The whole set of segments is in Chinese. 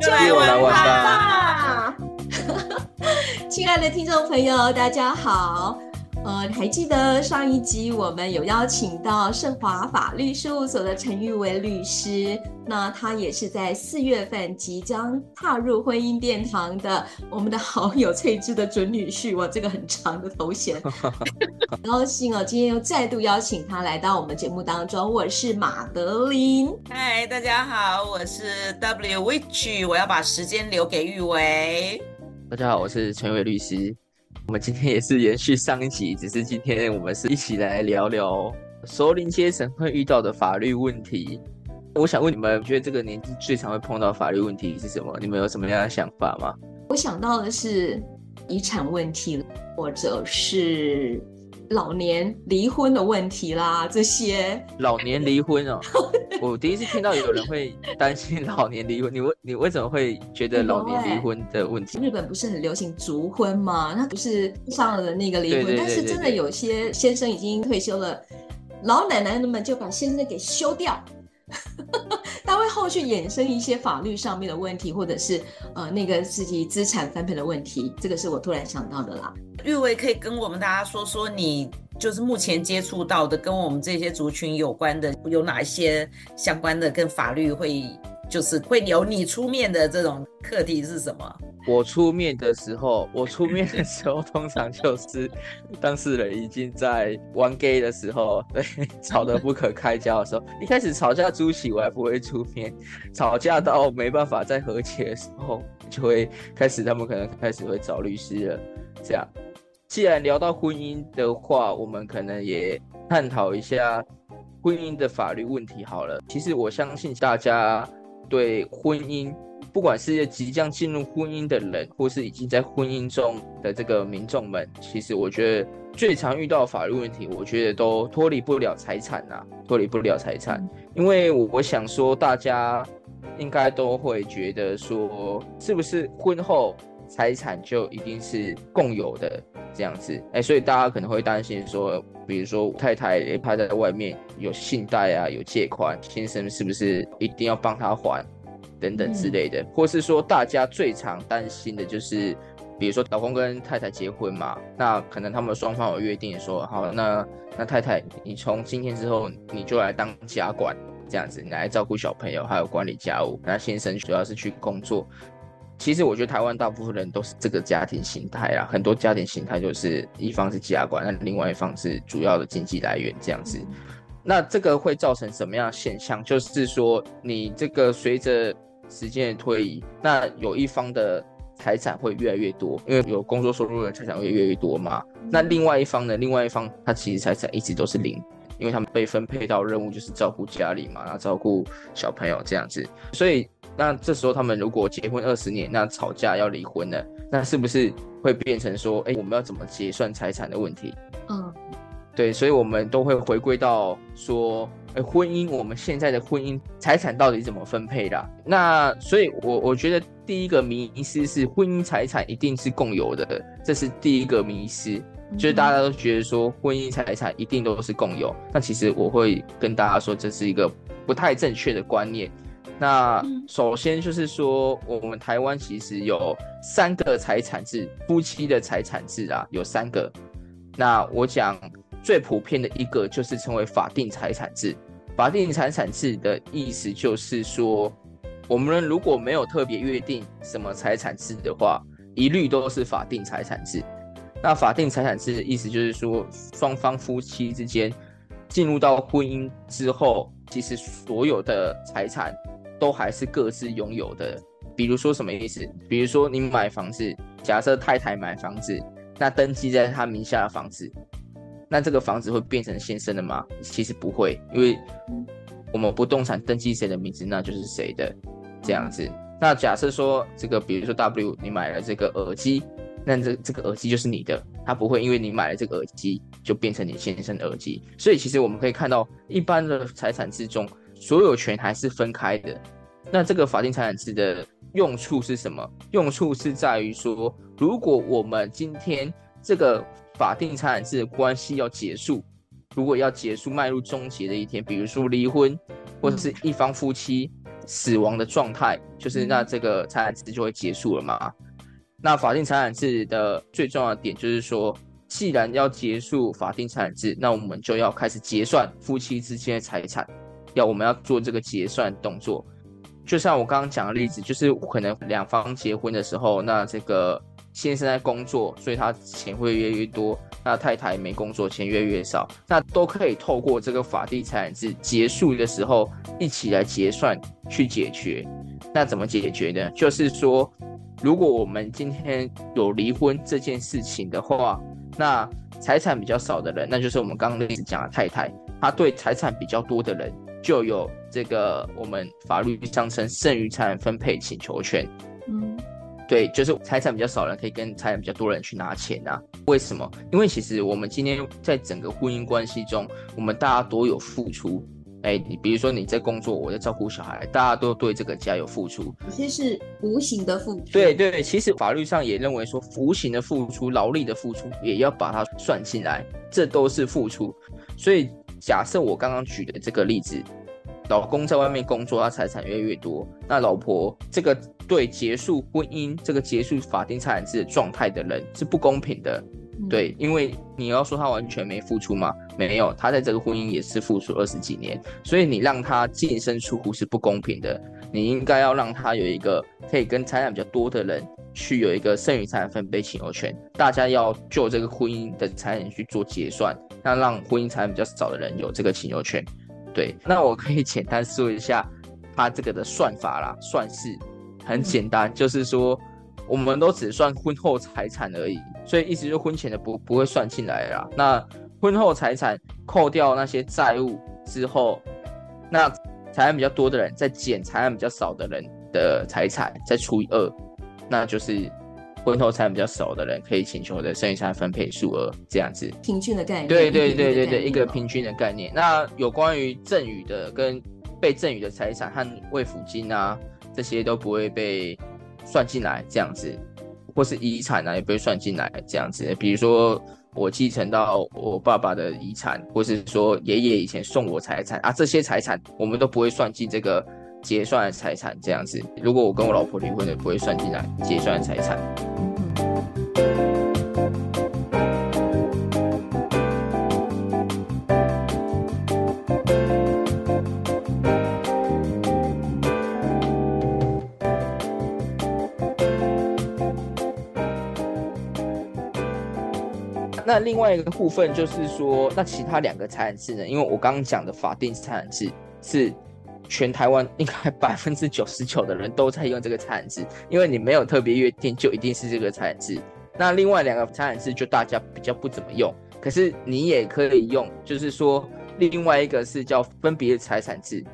就来玩吧！亲爱的听众朋友，大家好。呃，你还记得上一集我们有邀请到盛华法律事务所的陈玉维律师？那他也是在四月份即将踏入婚姻殿堂的我们的好友翠芝的准女婿。哇，这个很长的头衔，很高兴哦，今天又再度邀请他来到我们节目当中。我是马德琳，嗨，大家好，我是 W Witch，我要把时间留给玉维。大家好，我是陈玉维律师。我们今天也是延续上一集，只是今天我们是一起来聊聊熟龄阶层会遇到的法律问题。我想问你们，觉得这个年纪最常会碰到法律问题是什么？你们有什么样的想法吗？我想到的是遗产问题，或者是。老年离婚的问题啦，这些老年离婚哦，我第一次听到有人会担心老年离婚。你为你为什么会觉得老年离婚的问题？日本不是很流行族婚吗？那不是上了那个离婚，对对对对对，但是真的有些先生已经退休了，老奶奶们就把先生给休掉。后续衍生一些法律上面的问题，或者是呃那个自己资产分配的问题，这个是我突然想到的啦。玉伟可以跟我们大家说说，你就是目前接触到的跟我们这些族群有关的，有哪一些相关的跟法律会，就是会由你出面的这种课题是什么？我出面的时候，我出面的时候，通常就是当事人已经在玩 gay 的时候，对，吵得不可开交的时候，一开始吵架初期我还不会出面，吵架到没办法再和解的时候，就会开始他们可能开始会找律师了，这样。既然聊到婚姻的话，我们可能也探讨一下婚姻的法律问题好了。其实我相信大家对婚姻，不管是即将进入婚姻的人，或是已经在婚姻中的这个民众们，其实我觉得最常遇到的法律问题，我觉得都脱离不了财产呐，脱离不了财产。因为我想说，大家应该都会觉得说，是不是婚后财产就一定是共有的？这样子，哎、欸，所以大家可能会担心说，比如说太太她在外面有信贷啊，有借款，先生是不是一定要帮他还，等等之类的，或是说大家最常担心的就是，比如说老公跟太太结婚嘛，那可能他们双方有约定说，好，那那太太你从今天之后你就来当家管，这样子，你来照顾小朋友，还有管理家务，那先生主要是去工作。其实我觉得台湾大部分人都是这个家庭形态啊，很多家庭形态就是一方是家管，那另外一方是主要的经济来源这样子。那这个会造成什么样的现象？就是说你这个随着时间的推移，那有一方的财产会越来越多，因为有工作收入的财产会越来越多嘛。那另外一方呢？另外一方他其实财产一直都是零，因为他们被分配到任务就是照顾家里嘛，然后照顾小朋友这样子，所以。那这时候他们如果结婚二十年，那吵架要离婚了，那是不是会变成说，哎，我们要怎么结算财产的问题？嗯，对，所以我们都会回归到说，哎，婚姻，我们现在的婚姻财产到底怎么分配的？那所以我，我我觉得第一个迷思是婚姻财产一定是共有的，这是第一个迷思，就是大家都觉得说婚姻财产一定都是共有，那其实我会跟大家说，这是一个不太正确的观念。那首先就是说，我们台湾其实有三个财产制，夫妻的财产制啊，有三个。那我讲最普遍的一个就是称为法定财产制。法定财产制的意思就是说，我们如果没有特别约定什么财产制的话，一律都是法定财产制。那法定财产制的意思就是说，双方夫妻之间进入到婚姻之后，其实所有的财产。都还是各自拥有的。比如说什么意思？比如说你买房子，假设太太买房子，那登记在她名下的房子，那这个房子会变成先生的吗？其实不会，因为我们不动产登记谁的名字，那就是谁的。这样子，那假设说这个，比如说 W，你买了这个耳机，那这这个耳机就是你的，它不会因为你买了这个耳机就变成你先生的耳机。所以其实我们可以看到，一般的财产之中，所有权还是分开的。那这个法定财产制的用处是什么？用处是在于说，如果我们今天这个法定财产制的关系要结束，如果要结束迈入终结的一天，比如说离婚，或者是一方夫妻死亡的状态，就是那这个财产制就会结束了嘛。那法定财产制的最重要的点就是说，既然要结束法定财产制，那我们就要开始结算夫妻之间的财产，要我们要做这个结算动作。就像我刚刚讲的例子，就是可能两方结婚的时候，那这个先生在工作，所以他钱会越来越多；那太太没工作，钱越来越少。那都可以透过这个法定财产制结束的时候，一起来结算去解决。那怎么解决呢？就是说，如果我们今天有离婚这件事情的话，那财产比较少的人，那就是我们刚刚例子讲的太太，她对财产比较多的人。就有这个我们法律上称剩余财产分配请求权。嗯，对，就是财产比较少人可以跟财产比较多人去拿钱啊。为什么？因为其实我们今天在整个婚姻关系中，我们大家都有付出。哎，你比如说你在工作，我在照顾小孩，大家都对这个家有付出。有些是无形的付出。对对，其实法律上也认为说，无形的付出、劳力的付出也要把它算进来，这都是付出。所以。假设我刚刚举的这个例子，老公在外面工作，他财产越来越多，那老婆这个对结束婚姻、这个结束法定财产制的状态的人是不公平的，对，因为你要说他完全没付出吗？没有，他在这个婚姻也是付出二十几年，所以你让他净身出户是不公平的，你应该要让他有一个可以跟财产比较多的人去有一个剩余财产分配请求权，大家要就这个婚姻的财产去做结算。那让婚姻财产比较少的人有这个请求权，对。那我可以简单说一下他这个的算法啦，算是很简单，就是说我们都只算婚后财产而已，所以意思就婚前的不不会算进来啦。那婚后财产扣掉那些债务之后，那财产比较多的人再减财产比较少的人的财产，再除以二，那就是。婚后财产比较少的人可以请求的剩余财产分配数额这样子，平均的概念。对对对对对，一个平均的概念。那有关于赠与的跟被赠与的财产和慰抚金啊，这些都不会被算进来这样子，或是遗产啊也不会算进来这样子。比如说我继承到我爸爸的遗产，或是说爷爷以前送我财产啊，这些财产我们都不会算进这个。结算的财产这样子，如果我跟我老婆离婚的，不会算进来结算的财产。那另外一个部分就是说，那其他两个财产制呢？因为我刚刚讲的法定财产制是。全台湾应该百分之九十九的人都在用这个财产制，因为你没有特别约定，就一定是这个财产制。那另外两个财产制就大家比较不怎么用，可是你也可以用，就是说另外一个是叫分别财产制，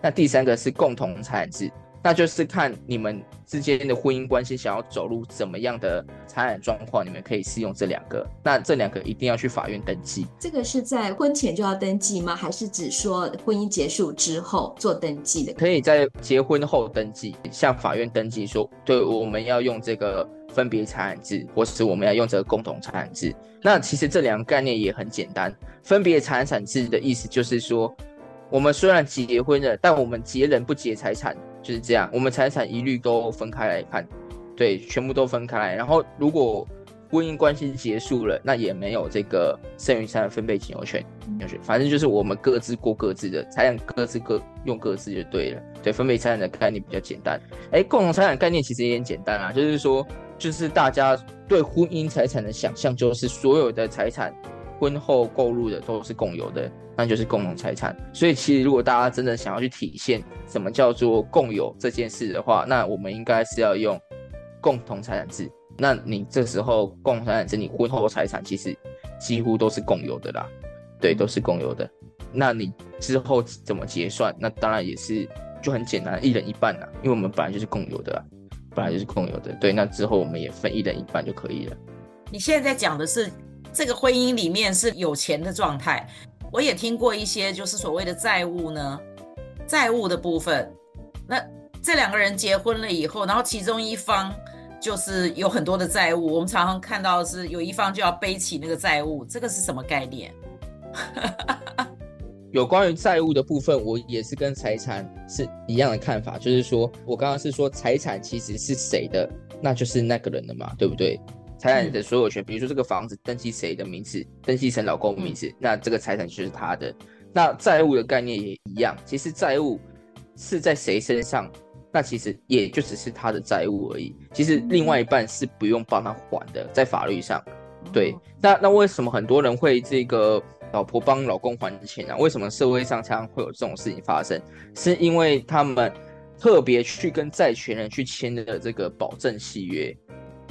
那第三个是共同财产制。那就是看你们之间的婚姻关系想要走入怎么样的财产状况，你们可以适用这两个。那这两个一定要去法院登记。这个是在婚前就要登记吗？还是只说婚姻结束之后做登记的？可以在结婚后登记，向法院登记说，对，我们要用这个分别财产制，或是我们要用这个共同财产制。那其实这两个概念也很简单。分别财产制的意思就是说，我们虽然结婚了，但我们结人不结财产。就是这样，我们财产一律都分开来看，对，全部都分开来。然后，如果婚姻关系结束了，那也没有这个剩余财产分配请求权，反正就是我们各自过各自的财产，各自各用各自就对了。对，分配财产的概念比较简单。哎，共同财产概念其实也很简单啊，就是说，就是大家对婚姻财产的想象，就是所有的财产。婚后购入的都是共有的，那就是共同财产。所以其实如果大家真的想要去体现什么叫做共有这件事的话，那我们应该是要用共同财产制。那你这时候共同财产制，你婚后财产其实几乎都是共有的啦，对，都是共有的。那你之后怎么结算？那当然也是就很简单，一人一半啦、因为我们本来就是共有的、啦，本来就是共有的。对，那之后我们也分一人一半就可以了。你现在在讲的是这个婚姻里面是有钱的状态，我也听过一些就是所谓的债务呢，债务的部分。那这两个人结婚了以后，然后其中一方就是有很多的债务，我们常常看到是有一方就要背起那个债务，这个是什么概念？有关于债务的部分，我也是跟财产是一样的看法，就是说我刚刚是说财产其实是谁的，那就是那个人的嘛，对不对？财产的所有权，比如说这个房子登记谁的名字，登记成老公的名字，那这个财产就是他的。那债务的概念也一样，其实债务是在谁身上，那其实也就只是他的债务而已。其实另外一半是不用帮他还的，在法律上，对。那那为什么很多人会这个？老婆帮老公还钱啊？为什么社会上常常会有这种事情发生？是因为他们特别去跟债权人去签的这个保证契约，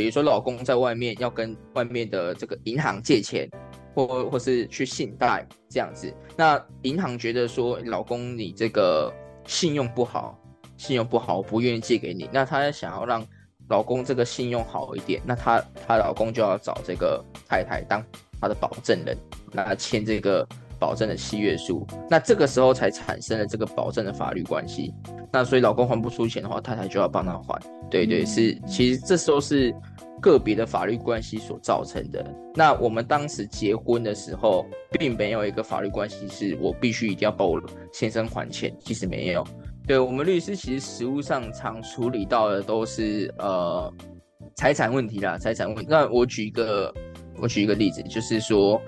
比如说老公在外面要跟外面的这个银行借钱，或或是去信贷这样子。那银行觉得说，老公你这个信用不好，信用不好，我不愿意借给你。那他想要让老公这个信用好一点，那他他老公就要找这个太太当他的保证人。那签这个保证的契约书，那这个时候才产生了这个保证的法律关系。那所以老公还不出钱的话，太太就要帮他还。对对，是，其实这时候是个别的法律关系所造成的。那我们当时结婚的时候，并没有一个法律关系是我必须一定要帮我先生还钱，其实没有。对，我们律师其实实务上常处理到的都是呃财产问题啦，财产问题。那我举一个，我举一个例子，就是说。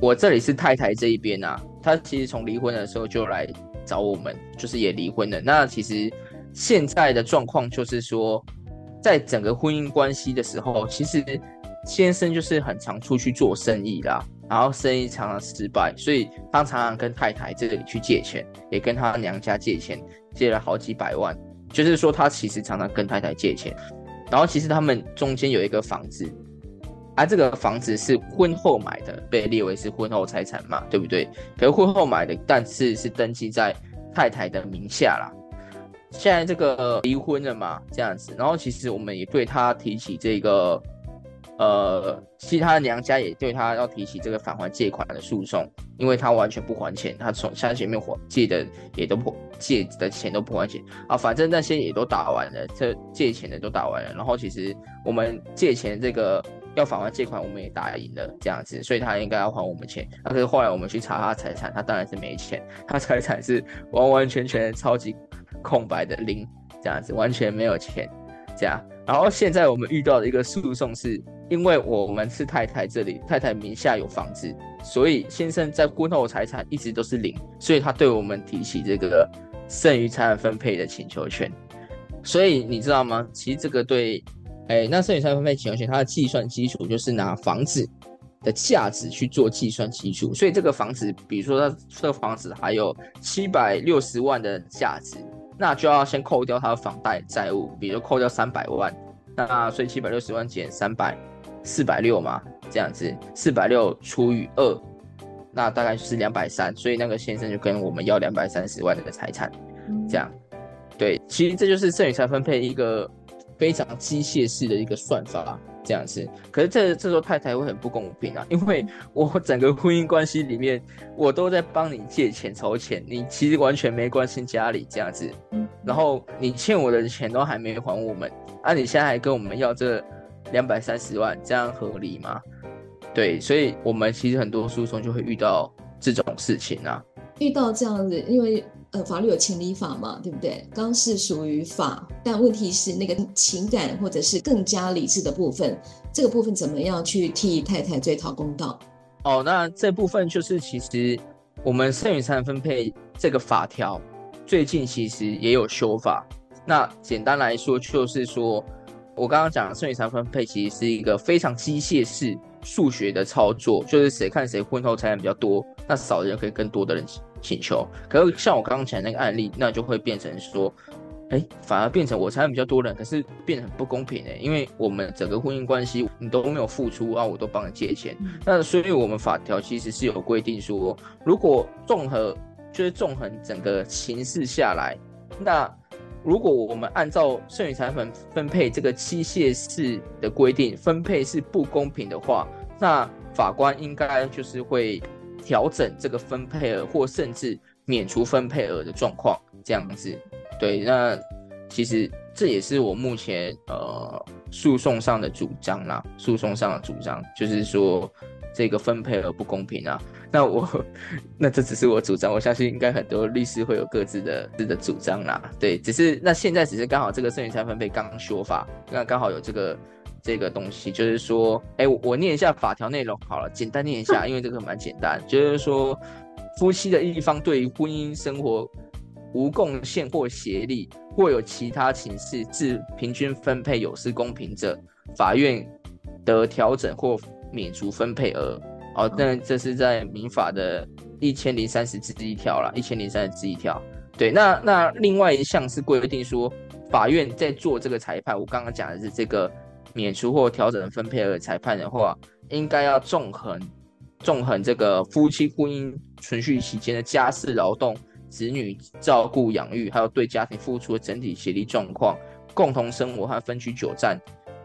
我这里是太太这一边啊，她其实从离婚的时候就来找我们，就是也离婚了。那其实现在的状况就是说，在整个婚姻关系的时候，其实先生就是很常出去做生意啦，然后生意常常失败，所以他常常跟太太这里去借钱，也跟他娘家借钱，借了好几百万。就是说他其实常常跟太太借钱，然后其实他们中间有一个房子。而、这个房子是婚后买的，被列为是婚后财产嘛，对不对？可是婚后买的，但是是登记在太太的名下啦。现在这个离婚了嘛，这样子，然后其实我们也对他提起这个，呃，其他娘家也对他要提起这个返还借款的诉讼，因为他完全不还钱，他从像前面还借的也都不借的钱都不还钱啊，反正那些也都打完了，这借钱的都打完了，然后其实我们借钱这个。要返还借款，我们也打赢了，这样子，所以他应该要还我们钱。那可是后来我们去查他财产，他当然是没钱，他财产是完完全全超级空白的零，这样子完全没有钱，这样。然后现在我们遇到的一个诉讼是，因为我们是太太这里，太太名下有房子，所以先生在婚后财产一直都是零，所以他对我们提起这个剩余财产分配的请求权。所以你知道吗？其实这个对。哎，那剩余财产分配请求权，它的计算基础就是拿房子的价值去做计算基础。所以这个房子，比如说它这个房子还有七百六十万的价值，那就要先扣掉它的房贷债务，比如扣掉三百万，那所以七百六十万减三百，四百六嘛，这样子，四百六除以二，那大概就是两百三。所以那个先生就跟我们要两百三十万的财产，这样。对，其实这就是剩余财产分配一个。非常机械式的一个算法，这样子。可是这这时候太太会很不公平啊，因为我整个婚姻关系里面，我都在帮你借钱筹钱，你其实完全没关心家里这样子。然后你欠我的钱都还没还我们，啊，你现在还跟我们要这两百三十万，这样合理吗？对，所以我们其实很多诉讼就会遇到这种事情啊。遇到这样子，因为。法律有情理法嘛，对不对？刚是属于法，但问题是那个情感或者是更加理智的部分，这个部分怎么样去替太太追讨公道？哦，那这部分就是其实我们剩余财产分配这个法条最近其实也有修法。那简单来说，就是说我刚刚讲的剩余财产分配其实是一个非常机械式数学的操作，就是谁看谁婚后财产比较多，那少的人可以更多的人。请求，可是像我刚刚讲那个案例，那就会变成说，哎，反而变成我财产比较多人，可是变得很不公平哎，因为我们整个婚姻关系你都没有付出啊，我都帮你借钱，那所以我们法条其实是有规定说，如果综合就是纵横整个情势下来，那如果我们按照剩余财产分配这个机械式的规定，分配是不公平的话，那法官应该就是会调整这个分配额，或甚至免除分配额的状况，这样子。对，那其实这也是我目前呃诉讼上的主张啦，诉讼上的主张就是说这个分配额不公平啊。那我，那这只是我主张，我相信应该很多律师会有各自的自的主张啦。对，只是那现在只是刚好这个剩余财产分配刚修法，那刚好有这个这个东西，就是说，哎，我我念一下法条内容好了，简单念一下，因为这个蛮简单，就是说，夫妻的一方对于婚姻生活无贡献或协力，或有其他情事致平均分配有失公平者，法院得调整或免除分配额。哦，那这是在民法的一千零三十之一条啦，一千零三十之一条。对，那那另外一项是规定说，法院在做这个裁判，我刚刚讲的是这个免除或调整分配额裁判的话，应该要纵横纵横这个夫妻婚姻存续期间的家事劳动、子女照顾养育，还有对家庭付出的整体协力状况、共同生活和分居久暂。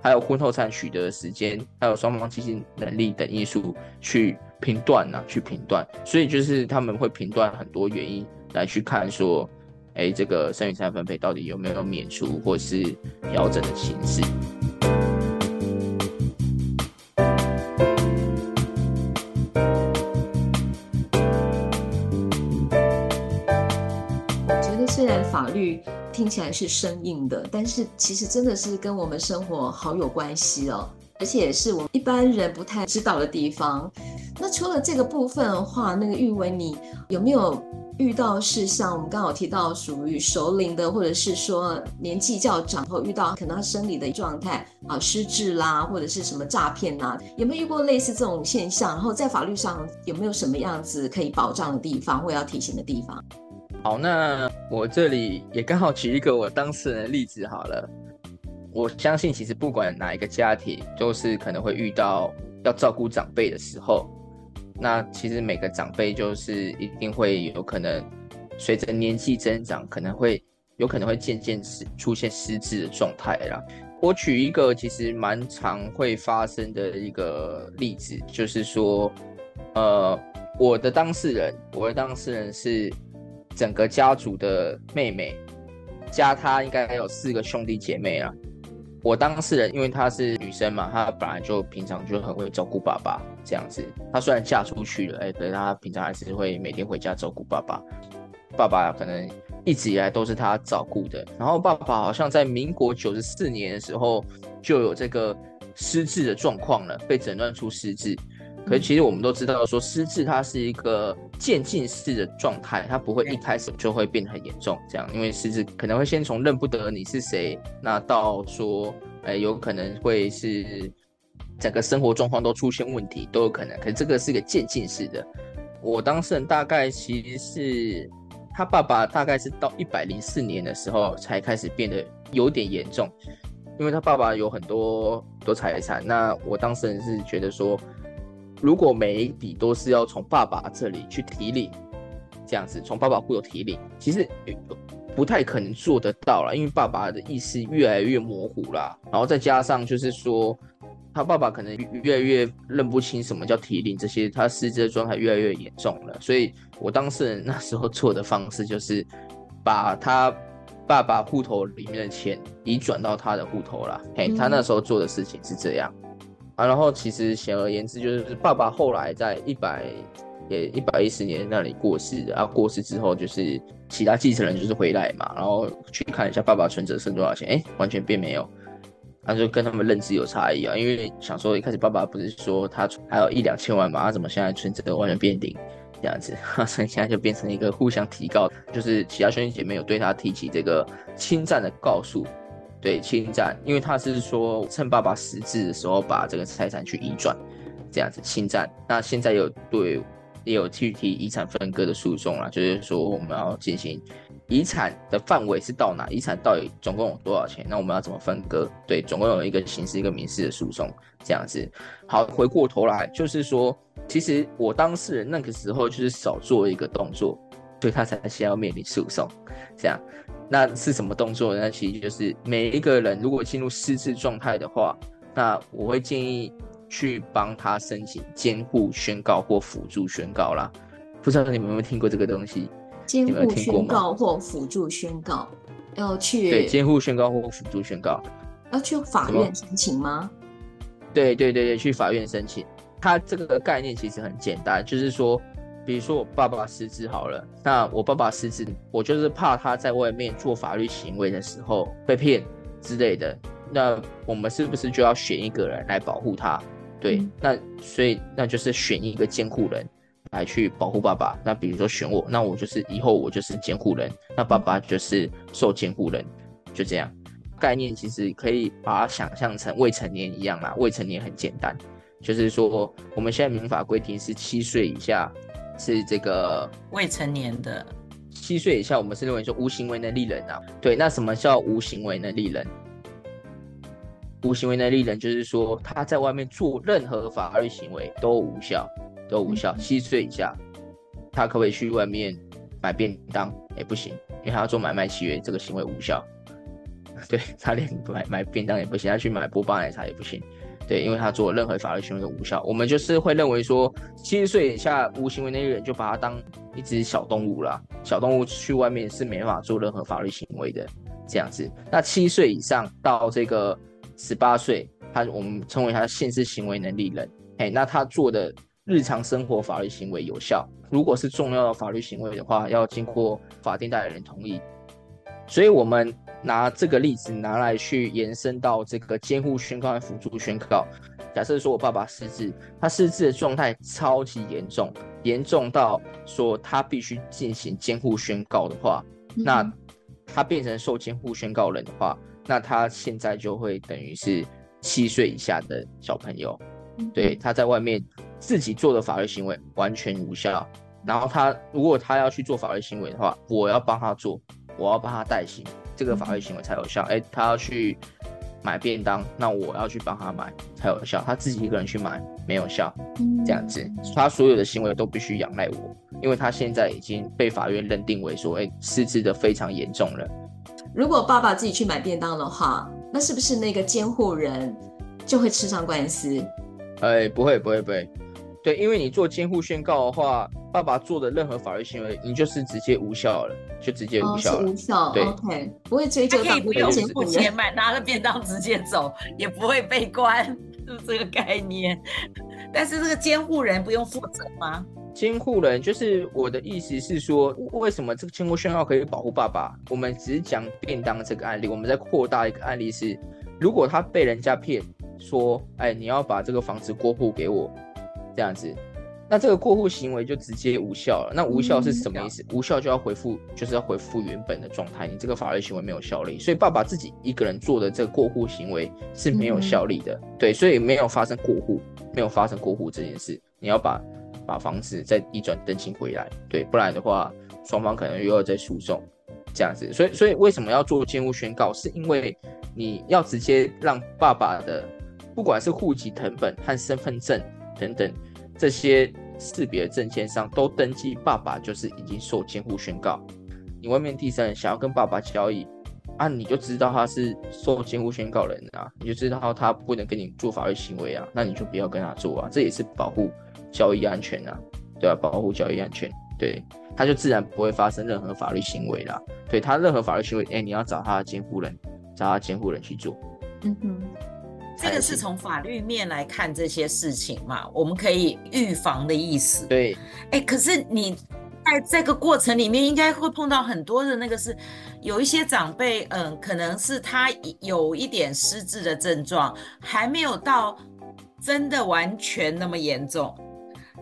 还有婚后才取得的时间，还有双方经济能力等因素去评断呐，去评断。所以就是他们会评断很多原因来去看说，哎，这个剩余财产分配到底有没有免除或是调整的形式。听起来是生硬的，但是其实真的是跟我们生活好有关系哦，而且是我们一般人不太知道的地方。那除了这个部分的话，那个玉维，你有没有遇到是像我们刚好提到属于熟龄的，或者是说年纪较长后遇到可能他生理的状态啊失智啦，或者是什么诈骗呐，有没有遇过类似这种现象？然后在法律上有没有什么样子可以保障的地方或要提醒的地方？好，那我这里也刚好举一个我当事人的例子好了。我相信，其实不管哪一个家庭，都是可能会遇到要照顾长辈的时候。那其实每个长辈就是一定会有可能随着年纪增长，可能会有可能会渐渐失出现失智的状态啦。我举一个其实蛮常会发生的一个例子，就是说，呃，我的当事人，我的当事人是。整个家族的妹妹，加她应该有四个兄弟姐妹啊。我当事人，因为她是女生嘛，她本来就平常就很会照顾爸爸这样子。她虽然嫁出去了，哎，可是她平常还是会每天回家照顾爸爸。爸爸可能一直以来都是她照顾的。然后爸爸好像在民国九十四年的时候就有这个失智的状况了，被诊断出失智。可是其实我们都知道，说失智它是一个渐进式的状态，它不会一开始就会变得很严重。这样，因为失智可能会先从认不得你是谁，那到说，哎，有可能会是整个生活状况都出现问题，都有可能。可是这个是一个渐进式的。我当事人大概其实是他爸爸，大概是到一百零四年的时候才开始变得有点严重，因为他爸爸有很多多财产。那我当事人是觉得说。如果每一笔都是要从爸爸这里去提领，这样子从爸爸户头提领，其实不太可能做得到了，因为爸爸的意识越来越模糊了，然后再加上就是说，他爸爸可能越来越认不清什么叫提领，这些他失智的状态越来越严重了，所以我当事人那时候做的方式就是把他爸爸户头里面的钱已转到他的户头了，嘿，他那时候做的事情是这样。啊，然后其实显而言之，就是爸爸后来在一百也一百一十年那里过世的啊，过世之后就是其他继承人就是回来嘛，然后去看一下爸爸存折剩多少钱，哎，完全变没有，那就跟他们认知有差异啊，因为想说一开始爸爸不是说他还有一两千万嘛，他怎么现在存折完全变零这样子，所以现在就变成一个互相提告，就是其他兄弟姐妹有对他提起这个侵占的告诉。对，侵占，因为他是说趁爸爸失智的时候把这个财产去移转，这样子侵占。那现在有对也有具体遗产分割的诉讼啦，就是说我们要进行遗产的范围是到哪，遗产到底总共有多少钱，那我们要怎么分割？对，总共有一个刑事一个民事的诉讼，这样子。好，回过头来就是说，其实我当事人那个时候就是少做一个动作，所以他才先要面临诉讼，这样。那是什么动作呢？那其实就是每一个人如果进入失智状态的话，那我会建议去帮他申请监护宣告或辅助宣告啦。不知道你们有没有听过这个东西？监护宣告或辅助宣告要去对监护宣告或辅助宣告要去法院申请吗？对对对对，去法院申请。它这个概念其实很简单，就是说，比如说我爸爸失智好了，那我爸爸失智，我就是怕他在外面做法律行为的时候被骗之类的。那我们是不是就要选一个人来保护他？对，嗯、那所以那就是选一个监护人来去保护爸爸。那比如说选我，那我就是以后我就是监护人，那爸爸就是受监护人，就这样。概念其实可以把它想象成未成年一样啦，未成年很简单，就是说我们现在民法规定是七岁以下是这个未成年的，七岁以下我们是认为说无行为能力人啊。对，那什么叫无行为能力人？无行为能力人就是说他在外面做任何法律行为都无效，都无效。七岁以下，他可不可以去外面买便当？也不行，因为他要做买卖契约，这个行为无效。对，他连买买便当也不行，他去买波霸奶茶也不行。对，因为他做任何法律行为都无效。我们就是会认为说，七十岁以下无行为能力人就把他当一只小动物啦。小动物去外面是没办法做任何法律行为的，这样子。那七岁以上到这个十八岁，他我们称为他限制行为能力人。哎，那他做的日常生活法律行为有效。如果是重要的法律行为的话，要经过法定代理人同意。所以我们。拿这个例子拿来去延伸到这个监护宣告和辅助宣告。假设说我爸爸失智，他失智的状态超级严重，严重到说他必须进行监护宣告的话，那他变成受监护宣告人的话，那他现在就会等于是七岁以下的小朋友，对，他在外面自己做的法律行为完全无效。然后他如果他要去做法律行为的话，我要帮他做，我要帮他代行。这个法律行为才有效。哎，他要去买便当，那我要去帮他买才有效。他自己一个人去买没有效，这样子，他所有的行为都必须仰赖我，因为他现在已经被法院认定为说，哎，失智的非常严重了。如果爸爸自己去买便当的话，那是不是那个监护人就会吃上官司？哎，不会，不会，不会。对，因为你做监护宣告的话，爸爸做的任何法律行为，你就是直接无效了，就直接无效了。哦、无效。对，OK，不会追究到。他可以不用付钱买，拿了便当直接走，也不会被关，是不是这个概念？但是这个监护人不用负责吗？监护人就是我的意思是说，为什么这个监护宣告可以保护爸爸？我们只是讲便当这个案例，我们在扩大一个案例是，如果他被人家骗说，哎，你要把这个房子过户给我。这样子，那这个过户行为就直接无效了。那无效是什么意思？无效就要回复，就是要回复原本的状态。你这个法律行为没有效力，所以爸爸自己一个人做的这个过户行为是没有效力的。对，所以没有发生过户，没有发生过户这件事，你要把把房子再移转登记回来。对，不然的话，双方可能又要再诉讼这样子。所以，所以为什么要做监护宣告？是因为你要直接让爸爸的，不管是户籍成本和身份证。等等，这些识别证件上都登记爸爸就是已经受监护宣告。你外面第三人想要跟爸爸交易啊，你就知道他是受监护宣告人啊，你就知道他不能跟你做法律行为啊，那你就不要跟他做啊，这也是保护交易安全啊，对啊，保护交易安全，对，他就自然不会发生任何法律行为啦。对他任何法律行为，哎，你要找他的监护人，找他监护人去做。嗯哼。这个是从法律面来看这些事情嘛，我们可以预防的意思。对，哎，可是你在这个过程里面，应该会碰到很多的那个是，有一些长辈，嗯，可能是他有一点失智的症状，还没有到真的完全那么严重，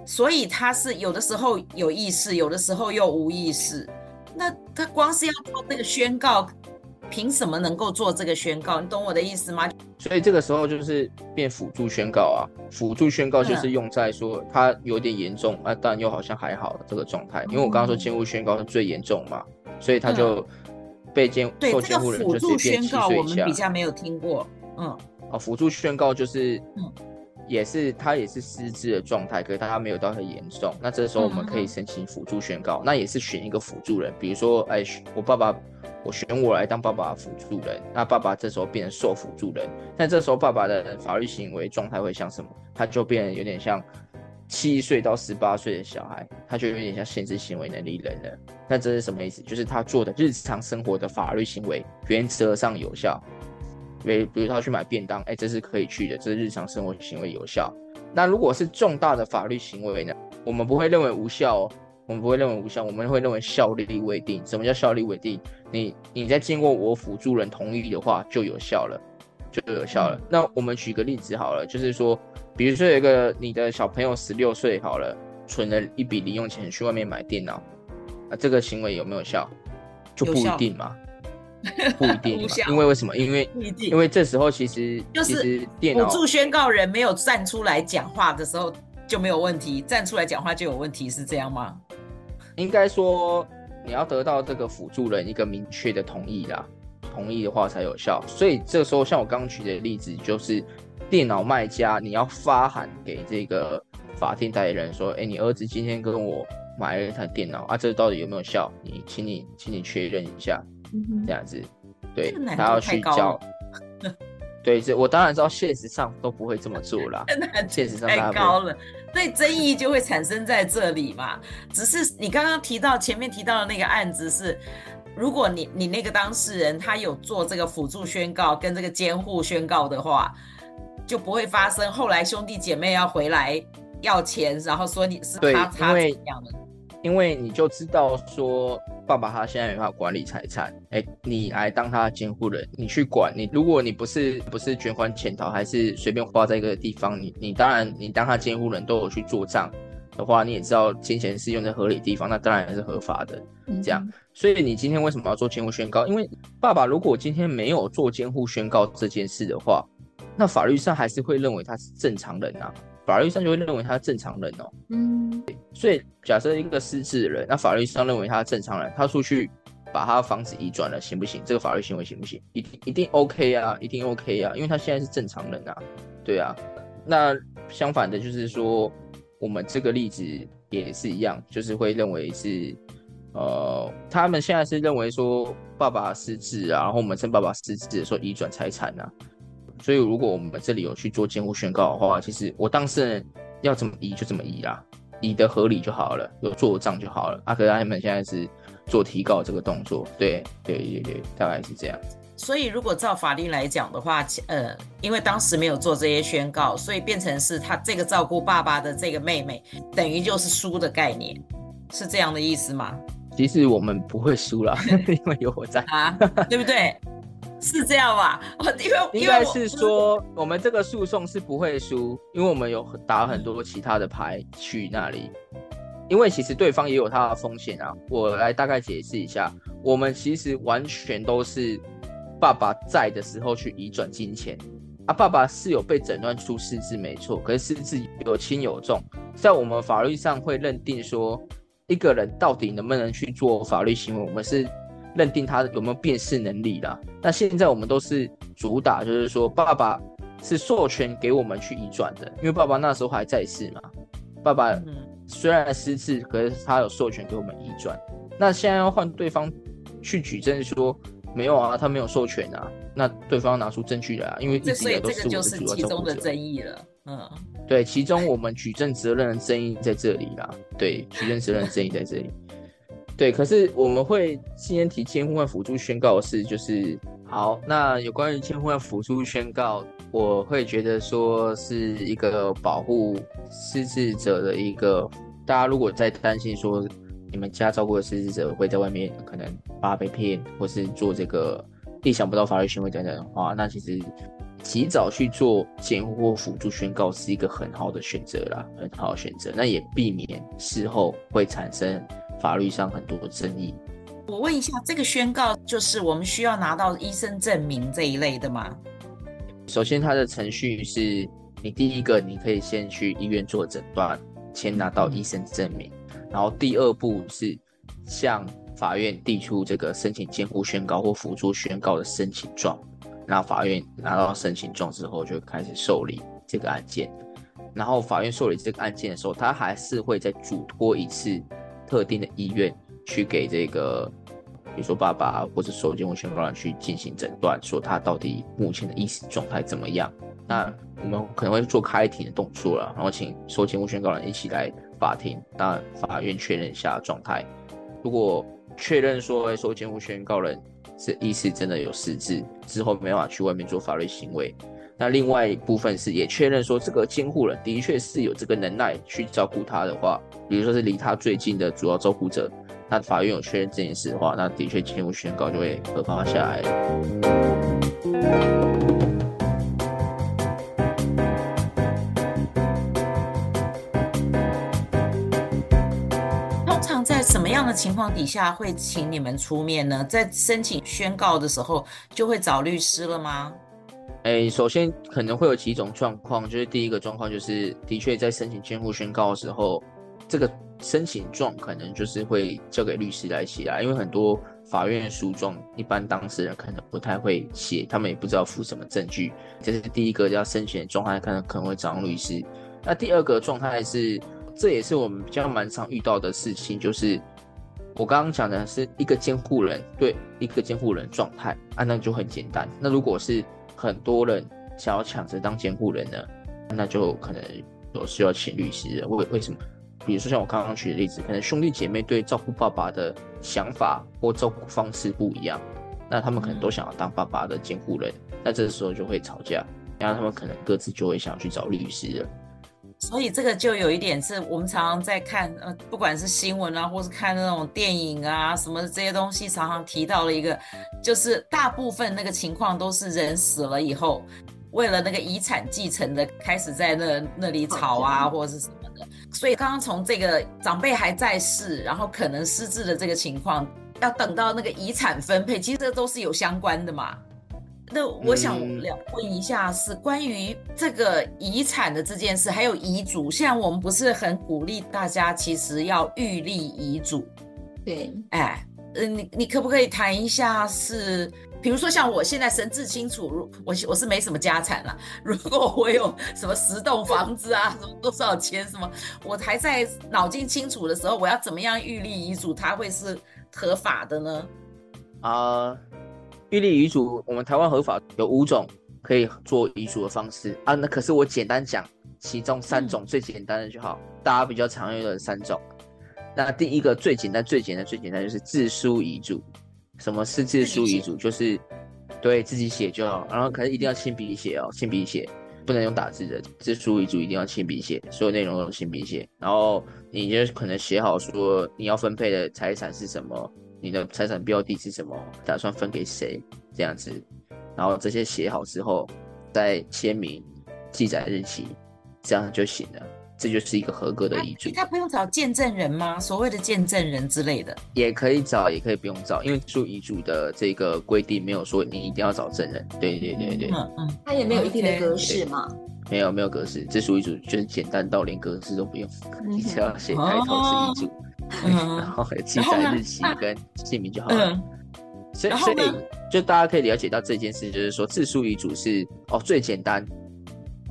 所以他是有的时候有意识，有的时候又无意识。那他光是要做那个宣告。凭什么能够做这个宣告？你懂我的意思吗？所以这个时候就是变辅助宣告啊，辅助宣告就是用在说他有点严重，啊，但又好像还好这个状态。因为我刚刚说监护宣告是最严重嘛，所以他就被监受监护人就是宣告我们比较没有听过。嗯，啊，辅助宣告就是，嗯，也是他也是失智的状态，可是他没有到很严重。那这时候我们可以申请辅助宣告，那也是选一个辅助人，比如说，哎，我爸爸。我选我来当爸爸辅助人，那爸爸这时候变成受辅助人，但这时候爸爸的法律行为状态会像什么？他就变得有点像七岁到十八岁的小孩，他就有点像限制行为能力人了。那这是什么意思？就是他做的日常生活的法律行为原则上有效，比比如他去买便当，哎，这是可以去的，这是日常生活行为有效。那如果是重大的法律行为呢？我们不会认为无效哦。我们不会认为无效，我们会认为效力未定。什么叫效力未定？你你在经过我辅助人同意的话，就有效了，就有效了。那我们举个例子好了，就是说，比如说有一个你的小朋友十六岁好了，存了一笔零用钱去外面买电脑，啊，这个行为有没有效？就不一定嘛，不一定嘛，因为为什么？因为因为这时候其实就是辅助宣告人没有站出来讲话的时候就没有问题，站出来讲话就有问题，是这样吗？应该说，你要得到这个辅助人一个明确的同意啦，同意的话才有效。所以这个时候，像我刚刚举的例子，就是电脑卖家，你要发函给这个法定代理人说：“哎，你儿子今天跟我买了一台电脑啊，这到底有没有效？你，请你，请你确认一下。”这样子，对，他要去交。对，这我当然知道，现实上都不会这么做啦。现实上太高了，所以争议就会产生在这里嘛。只是你刚刚提到前面提到的那个案子是，如果你你那个当事人他有做这个辅助宣告跟这个监护宣告的话，就不会发生后来兄弟姐妹要回来要钱，然后说你是他他怎样的。因为你就知道说，爸爸他现在没办法管理财产，哎，你来当他的监护人，你去管你。如果你不是不是卷款潜逃，还是随便花在一个地方，你你当然你当他监护人都有去做账的话，你也知道金钱是用在合理地方，那当然也是合法的。这样，所以你今天为什么要做监护宣告？因为爸爸如果今天没有做监护宣告这件事的话，那法律上还是会认为他是正常人啊。法律上就会认为他是正常人哦，嗯，所以假设一个失智的人，那法律上认为他是正常人，他出去把他的房子移转了，行不行？这个法律行为行不行？一定一定 OK 啊，一定 OK 啊，因为他现在是正常人啊，对啊。那相反的，就是说我们这个例子也是一样，就是会认为是，呃，他们现在是认为说爸爸失智啊，然后我们趁爸爸失智的时候移转财产啊。所以，如果我们这里有去做监护宣告的话，其实我当事人要怎么移就怎么移啦，移得合理就好了，有做账就好了。阿可他们现在是做提告这个动作，对对对对，大概是这样。所以，如果照法律来讲的话，呃，因为当时没有做这些宣告，所以变成是他这个照顾爸爸的这个妹妹，等于就是输的概念，是这样的意思吗？其实我们不会输啦，因为有我在啊，对不对？是这样吧？因为 应该是说，我们这个诉讼是不会输，因为我们有打很多其他的牌去那里。因为其实对方也有他的风险啊。我来大概解释一下，我们其实完全都是爸爸在的时候去移转金钱啊。爸爸是有被诊断出失智没错，可是失智有轻有重，在我们法律上会认定说，一个人到底能不能去做法律行为，我们是。认定他有没有辨识能力啦。那现在我们都是主打，就是说爸爸是授权给我们去移转的，因为爸爸那时候还在世嘛。爸爸虽然失智，可是他有授权给我们移转。那现在要换对方去举证说没有啊，他没有授权啊。那对方拿出证据来啊，因为一直以来都是我的其中的争议了。嗯，对，其中我们举证责任的争议在这里啦。对，举证责任的争议在这里。对，可是我们会今天提监护人辅助宣告的事，就是好。那有关于监护人辅助宣告，我会觉得说是一个保护失智者的一个。大家如果在担心说你们家照顾的失智者会在外面可能怕被骗，或是做这个意想不到法律行为等等的话，那其实及早去做监护或辅助宣告是一个很好的选择啦，很好的选择。那也避免事后会产生。法律上很多的争议，我问一下，这个宣告就是我们需要拿到医生证明这一类的吗？首先，它的程序是你第一个，你可以先去医院做诊断，先拿到医生证明，然后第二步是向法院递出这个申请监护宣告或辅助宣告的申请状，然后法院拿到申请状之后，就开始受理这个案件，然后法院受理这个案件的时候，他还是会再嘱托一次。特定的医院去给这个比如说爸爸或者受监护宣告人去进行诊断，说他到底目前的意识状态怎么样。那我们可能会做开庭的动作了，然后请受监护宣告人一起来法庭，那法院确认一下状态。如果确认说受监护宣告人是意识真的有失智，之后没办法去外面做法律行为。那另外一部分是也确认说这个监护人的确是有这个能耐去照顾他的话，比如说是离他最近的主要照顾者。那法院有确认这件事的话，那的确监护宣告就会核发下来。通常在什么样的情况底下会请你们出面呢？在申请宣告的时候就会找律师了吗？哎，首先可能会有几种状况，就是第一个状况就是的确在申请监护宣告的时候，这个。申请状可能就是会交给律师来写啊，因为很多法院诉状，一般当事人可能不太会写，他们也不知道附什么证据。这是第一个要申请的状态，可能可能会找律师。那第二个状态是，这也是我们比较蛮常遇到的事情，就是我刚刚讲的是一个监护人对一个监护人状态啊，那就很简单。那如果是很多人想要抢着当监护人呢，那就可能有需要请律师。为为什么？比如说像我刚刚举的例子，可能兄弟姐妹对照顾爸爸的想法或照顾方式不一样，那他们可能都想要当爸爸的监护人，那这时候就会吵架，然后他们可能各自就会想要去找律师了。所以这个就有一点是我们常常在看，呃，不管是新闻啊，或是看那种电影啊，什么这些东西，常常提到了一个，就是大部分那个情况都是人死了以后，为了那个遗产继承的，开始在那那里吵啊，或者是什么的。所以刚刚从这个长辈还在世，然后可能失智的这个情况，要等到那个遗产分配，其实这都是有相关的嘛。那我想了问一下，是关于这个遗产的这件事，还有遗嘱。现在我们不是很鼓励大家，其实要预立遗嘱。对，哎，嗯，你你可不可以谈一下是？比如说像我现在神志清楚，如我我是没什么家产了。如果我有什么十栋房子啊，什么多少钱什么，我还在脑筋清楚的时候，我要怎么样预立遗嘱，它会是合法的呢？啊、呃，预立遗嘱，我们台湾合法有五种可以做遗嘱的方式啊。那可是我简单讲其中三种最简单的就好，嗯、大家比较常用的三种。那第一个最简单、最简单、最简单就是自书遗嘱。什么是自书遗嘱？就是对自己写就好，然后可是一定要亲笔写哦，亲笔写，不能用打字的。自书遗嘱一定要亲笔写，所有内容都亲笔写。然后你就可能写好说你要分配的财产是什么，你的财产标的是什么，打算分给谁这样子。然后这些写好之后，再签名、记载日期，这样就行了。这就是一个合格的遗嘱。他不用找见证人吗？所谓的见证人之类的，也可以找，也可以不用找，因为做遗嘱的这个规定没有说你一定要找证人。对对对对，嗯嗯，他也没有一定的格式嘛？没有没有格式，自书遗嘱就是简单到连格式都不用，你只要写开头是遗嘱，然后记载日期跟姓名就好了。所以所以就大家可以了解到这件事，就是说自书遗嘱是哦最简单。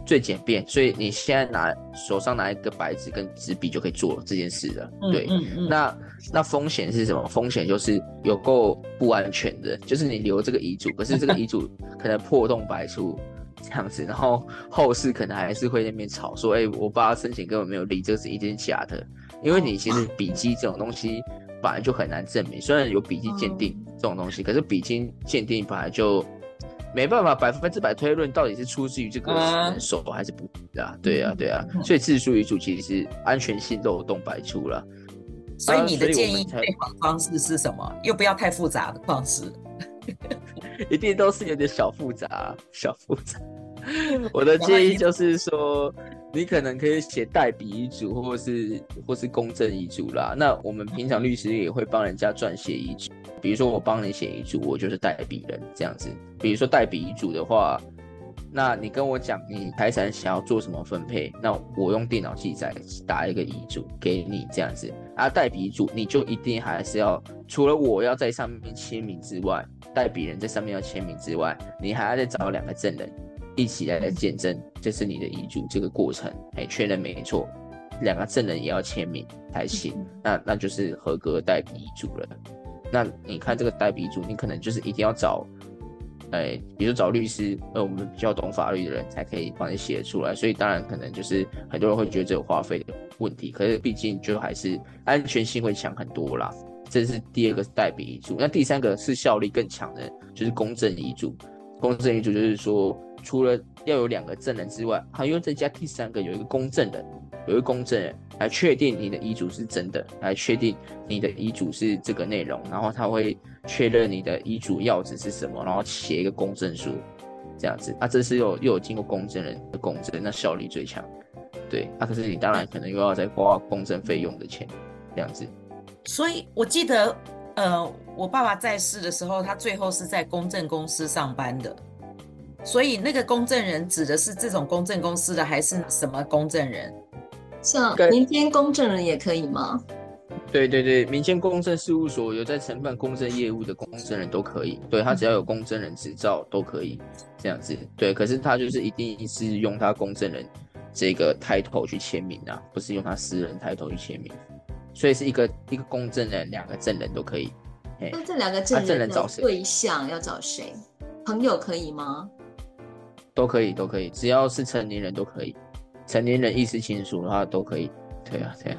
最简便，所以你现在拿手上拿一个白纸跟纸笔就可以做这件事了。对，嗯嗯嗯、那那风险是什么？风险就是有够不安全的，就是你留这个遗嘱，可是这个遗嘱 可能破洞百出这样子，然后后世可能还是会那边吵说，哎、欸，我爸申请根本没有立，这个是一定假的。因为你其实笔迹这种东西本来就很难证明，虽然有笔迹鉴定这种东西，可是笔迹鉴定本来就。没办法百分之百推论到底是出自于这个人手还是不是啊？对啊，对啊，所以自书遗嘱其实是安全性漏洞百出了。所以你的建议备忘方式是什么？又不要太复杂的方式，一定都是有点小复杂，小复杂。我的建议就是说，你可能可以写代笔遗嘱，或是或是公证遗嘱啦。那我们平常律师也会帮人家撰写遗嘱。比如说我帮你写遗嘱，我就是代笔人这样子。比如说代笔遗嘱的话，那你跟我讲你财产想要做什么分配，那我用电脑记载打一个遗嘱给你这样子。啊，代笔遗嘱你就一定还是要除了我要在上面签名之外，代笔人在上面要签名之外，你还要再找两个证人一起来来见证，这是你的遗嘱这个过程，哎，确认没错，两个证人也要签名才行，那那就是合格代笔遗嘱了。那你看这个代笔遗嘱，你可能就是一定要找，哎，比如找律师，呃，我们比较懂法律的人才可以帮你写出来。所以当然可能就是很多人会觉得这有花费的问题，可是毕竟就还是安全性会强很多啦。这是第二个代笔遗嘱，那第三个是效力更强的，就是公证遗嘱。公证遗嘱就是说，除了要有两个证人之外，还要再加第三个，有一个公证人，有一个公证人来确定你的遗嘱是真的，来确定你的遗嘱是这个内容，然后他会确认你的遗嘱要旨是什么，然后写一个公证书，这样子。啊，这是又又有经过公证人的公证，那效率最强。对，啊，可是你当然可能又要再花公证费用的钱，这样子。所以我记得。呃，我爸爸在世的时候，他最后是在公证公司上班的，所以那个公证人指的是这种公证公司的，还是什么公证人？像民间公证人也可以吗？对对对，民间公证事务所有在承办公证业务的公证人都可以，对，他只要有公证人执照都可以这样子。对，可是他就是一定是用他公证人这个 title 去签名啊，不是用他私人 title 去签名。所以是一个一个公证人，两个证人都可以。那这两个证人找谁对象要找谁？朋友可以吗？都可以，都可以，只要是成年人都可以。成年人意思清楚的话都可以。对啊，对啊。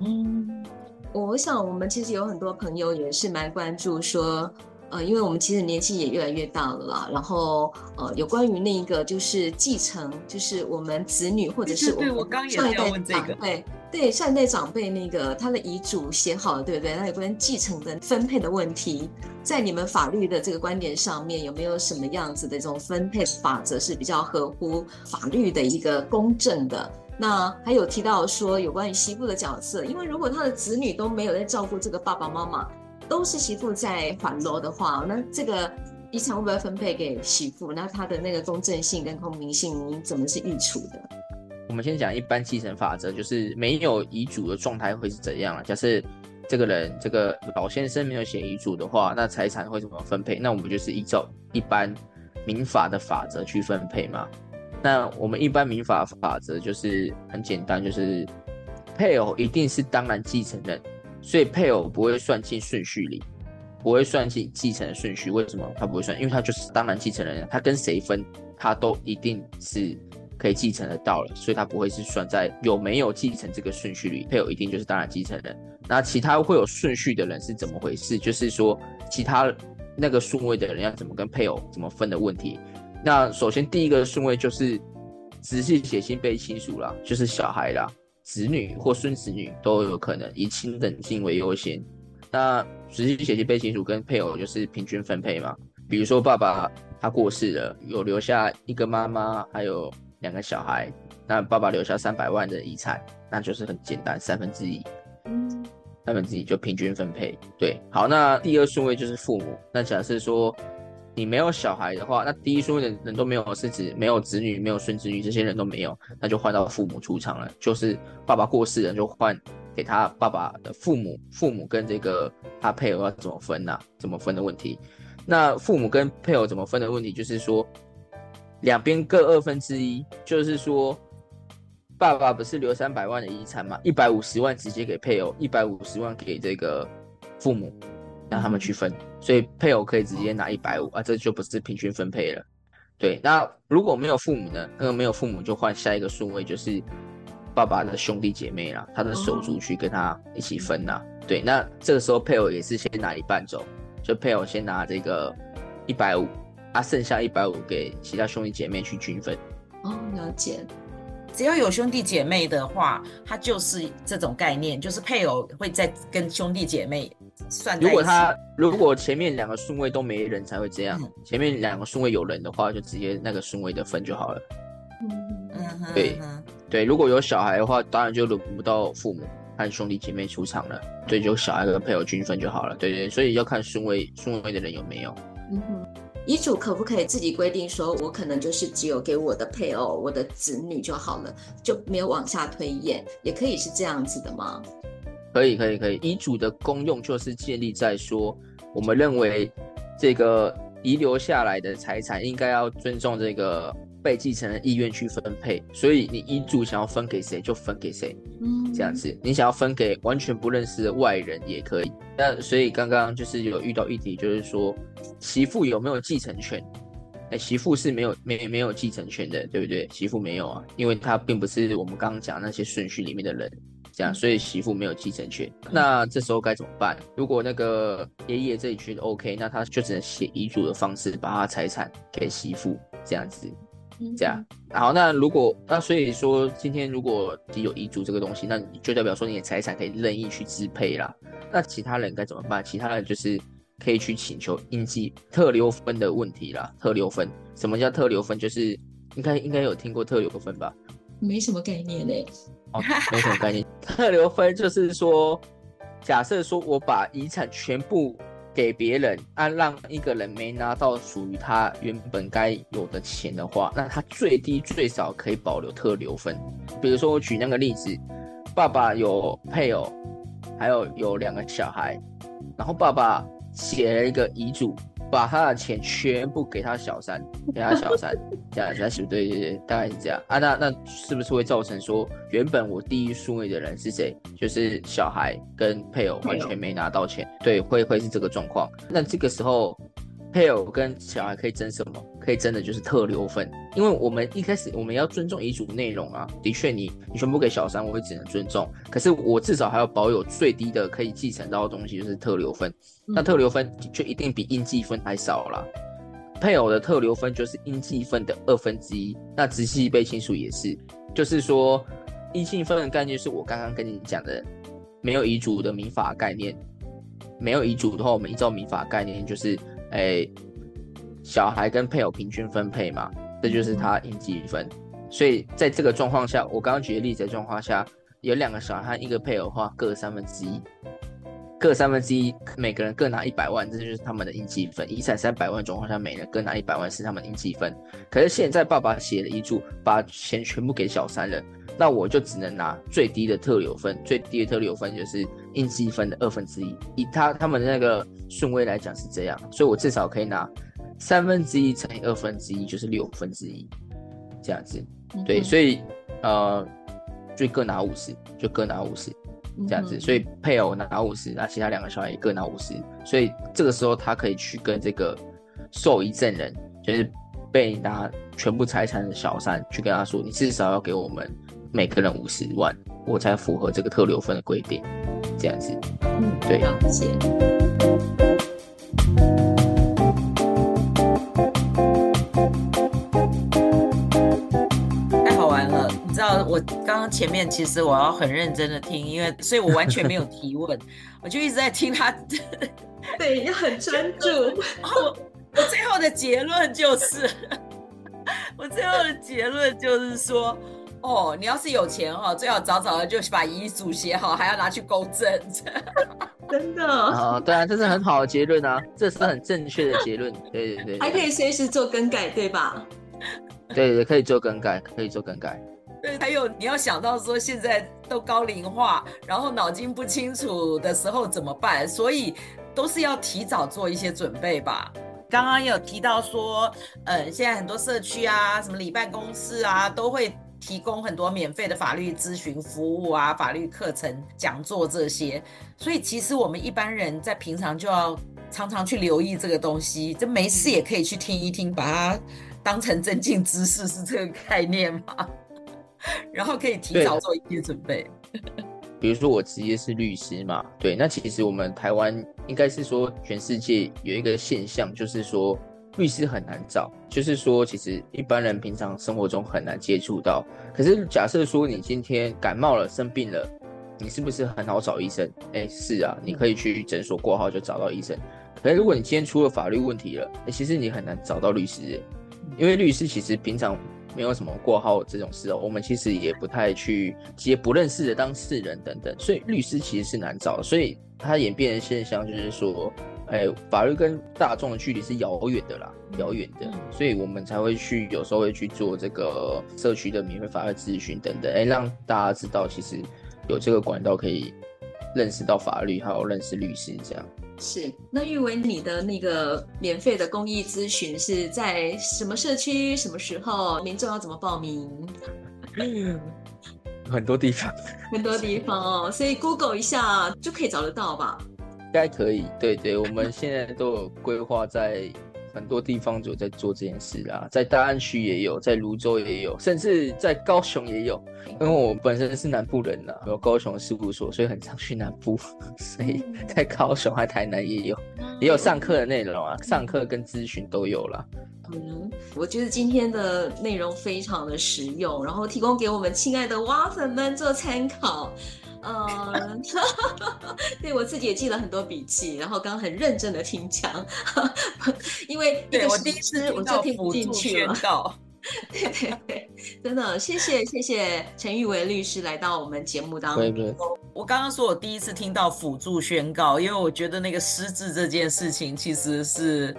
嗯，我想我们其实有很多朋友也是蛮关注说。呃，因为我们其实年纪也越来越大了啦，然后呃，有关于那一个就是继承，就是我们子女或者是我们上一代长辈，对对，善待长辈那个他的遗嘱写好了，对不对？那有关继承的分配的问题，在你们法律的这个观点上面，有没有什么样子的这种分配法则是比较合乎法律的一个公正的？那还有提到说有关于媳妇的角色，因为如果他的子女都没有在照顾这个爸爸妈妈。都是媳妇在还喽的话，那这个遗产会不会分配给媳妇？那他的那个公正性跟公平性，你怎么是预处的？我们先讲一般继承法则，就是没有遗嘱的状态会是怎样啊？假设这个人这个老先生没有写遗嘱的话，那财产会怎么分配？那我们就是依照一般民法的法则去分配嘛。那我们一般民法法则就是很简单，就是配偶一定是当然继承人。所以配偶不会算进顺序里，不会算进继承的顺序。为什么他不会算？因为他就是当然继承人，他跟谁分，他都一定是可以继承得到了，所以他不会是算在有没有继承这个顺序里。配偶一定就是当然继承人。那其他会有顺序的人是怎么回事？就是说其他那个顺位的人要怎么跟配偶怎么分的问题。那首先第一个顺位就是直系血亲被亲属啦，就是小孩啦。子女或孙子女都有可能以亲等亲为优先。那直系血亲被亲属跟配偶就是平均分配嘛。比如说爸爸他过世了，有留下一个妈妈，还有两个小孩，那爸爸留下三百万的遗产，那就是很简单，三分之一，三分之一就平均分配。对，好，那第二顺位就是父母。那假设说。你没有小孩的话，那第一顺位的人都没有，是指没有子女、没有孙子女，这些人都没有，那就换到父母出场了。就是爸爸过世了，就换给他爸爸的父母，父母跟这个他配偶要怎么分呢、啊？怎么分的问题？那父母跟配偶怎么分的问题，就是说两边各二分之一，就是说爸爸不是留三百万的遗产嘛，一百五十万直接给配偶，一百五十万给这个父母。让他们去分，所以配偶可以直接拿一百五啊，这就不是平均分配了。对，那如果没有父母呢？那个没有父母就换下一个顺位，就是爸爸的兄弟姐妹啦，他的手足去跟他一起分呐。对，那这个时候配偶也是先拿一半走，就配偶先拿这个一百五，啊，剩下一百五给其他兄弟姐妹去均分。哦，了解。只要有兄弟姐妹的话，他就是这种概念，就是配偶会在跟兄弟姐妹算。如果他如果前面两个顺位都没人才会这样，嗯、前面两个顺位有人的话，就直接那个顺位的分就好了。嗯嗯，对对，如果有小孩的话，当然就轮不到父母和兄弟姐妹出场了，对，就小孩跟配偶均分就好了。对对，所以要看顺位顺位的人有没有。嗯哼。遗嘱可不可以自己规定说，我可能就是只有给我的配偶、我的子女就好了，就没有往下推演，也可以是这样子的吗？可以，可以，可以。遗嘱的功用就是建立在说，我们认为这个遗留下来的财产应该要尊重这个被继承人意愿去分配，所以你遗嘱想要分给谁就分给谁。嗯，这样子，你想要分给完全不认识的外人也可以。那所以刚刚就是有遇到一题，就是说媳妇有没有继承权？哎，媳妇是没有没没有继承权的，对不对？媳妇没有啊，因为她并不是我们刚刚讲那些顺序里面的人，这样，所以媳妇没有继承权。那这时候该怎么办？如果那个爷爷这一群 OK，那他就只能写遗嘱的方式把他财产给媳妇，这样子，这样。好，那如果那所以说今天如果你有遗嘱这个东西，那你就代表说你的财产可以任意去支配啦。那其他人该怎么办？其他人就是。可以去请求应继特留分的问题啦。特留分，什么叫特留分？就是应该应该有听过特留分吧？没什么概念嘞。哦，没什么概念。特留分就是说，假设说我把遗产全部给别人，啊让一个人没拿到属于他原本该有的钱的话，那他最低最少可以保留特留分。比如说我举那个例子，爸爸有配偶，还有有两个小孩，然后爸爸。写了一个遗嘱，把他的钱全部给他小三，给他小三，这样子是不是？对对对，大概是这样啊。那那是不是会造成说，原本我第一顺位的人是谁？就是小孩跟配偶完全没拿到钱，对，会会是这个状况。那这个时候。配偶跟小孩可以争什么？可以争的就是特留分，因为我们一开始我们要尊重遗嘱内容啊。的确，你你全部给小三，我会只能尊重。可是我至少还要保有最低的可以继承到的东西，就是特留分。那特留分就一定比应继分还少啦。配偶的特留分就是应继分的二分之一。那直系被亲属也是，就是说应继分的概念是我刚刚跟你讲的，没有遗嘱的民法概念。没有遗嘱的话，我们依照民法概念就是。哎、欸，小孩跟配偶平均分配嘛，这就是他应继分。所以在这个状况下，我刚刚举的例子的状况下，有两个小孩和一个配偶的话，各三分之一，各三分之一，每个人各拿一百万，这就是他们的应继分。遗产三百万状况下，每人各拿一百万是他们的应继分。可是现在爸爸写了遗嘱，把钱全部给小三了。那我就只能拿最低的特留分，最低的特留分就是应积分的二分之一。以他他们的那个顺位来讲是这样，所以我至少可以拿三分之一乘以二分之一，就是六分之一，这样子。对，所以呃，就各拿五十，就各拿五十，这样子。所以配偶拿五十，那其他两个小孩也各拿五十。所以这个时候他可以去跟这个受遗证人，就是被拿全部财产的小三，去跟他说，你至少要给我们。每个人五十万，我才符合这个特留分的规定，这样子。嗯，对。了解。太好玩了，你知道我刚刚前面其实我要很认真的听，因为所以我完全没有提问，我就一直在听他。对，要很专注。然后我，我最后的结论就是，我最后的结论就是说。哦，你要是有钱哈，最好早早的就把遗嘱写好，还要拿去公证，真的。啊，对啊，这是很好的结论啊，这是很正确的结论。对对对，还可以随时做更改，对吧？对对，可以做更改，可以做更改。对，还有你要想到说现在都高龄化，然后脑筋不清楚的时候怎么办？所以都是要提早做一些准备吧。刚刚有提到说，呃，现在很多社区啊，什么礼拜公室啊，都会。提供很多免费的法律咨询服务啊，法律课程、讲座这些，所以其实我们一般人在平常就要常常去留意这个东西，就没事也可以去听一听，把它当成增进知识，是这个概念吗？然后可以提早做一些准备。比如说我职业是律师嘛，对，那其实我们台湾应该是说全世界有一个现象，就是说。律师很难找，就是说，其实一般人平常生活中很难接触到。可是假设说你今天感冒了、生病了，你是不是很好找医生？哎，是啊，你可以去诊所挂号就找到医生。可是如果你今天出了法律问题了，哎，其实你很难找到律师，因为律师其实平常没有什么挂号这种事哦。我们其实也不太去接不认识的当事人等等，所以律师其实是难找。所以它演变的现象就是说。哎，法律跟大众的距离是遥远的啦，遥远的，所以我们才会去，有时候会去做这个社区的免费法律咨询等等，哎，让大家知道其实有这个管道可以认识到法律，还有认识律师这样。是，那玉为，你的那个免费的公益咨询是在什么社区、什么时候？民众要怎么报名？很多地方，很多地方哦，所以 Google 一下就可以找得到吧？应该可以，对对，我们现在都有规划在。很多地方就在做这件事啦，在大安区也有，在泸州也有，甚至在高雄也有。因为我本身是南部人呐，有高雄事务所，所以很常去南部，所以在高雄还台南也有，也有上课的内容啊，上课跟咨询都有啦。嗯，我觉得今天的内容非常的实用，然后提供给我们亲爱的蛙粉们做参考。嗯，对我自己也记了很多笔记，然后刚刚很认真的听讲，因为对我第一次我就听不进去了。对对对，真的谢谢谢谢陈玉维律师来到我们节目当中。对对，我刚刚说我第一次听到辅助宣告，因为我觉得那个失智这件事情其实是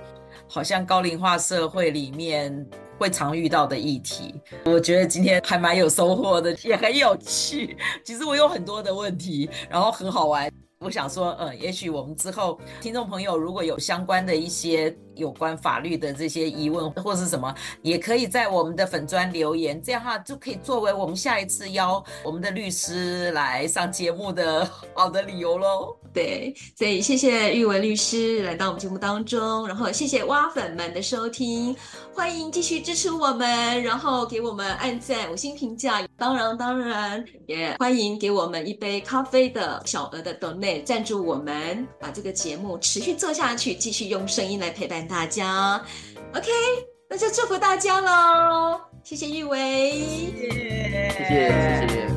好像高龄化社会里面。会常遇到的议题，我觉得今天还蛮有收获的，也很有趣。其实我有很多的问题，然后很好玩。我想说，嗯，也许我们之后听众朋友如果有相关的一些有关法律的这些疑问或是什么，也可以在我们的粉专留言，这样哈就可以作为我们下一次邀我们的律师来上节目的好的理由喽。对，所以谢谢玉文律师来到我们节目当中，然后谢谢蛙粉们的收听，欢迎继续支持我们，然后给我们按赞、五星评价，当然当然也欢迎给我们一杯咖啡的小额的 donate 赞助我们，把这个节目持续做下去，继续用声音来陪伴大家。OK，那就祝福大家喽，谢谢玉维，谢谢谢谢。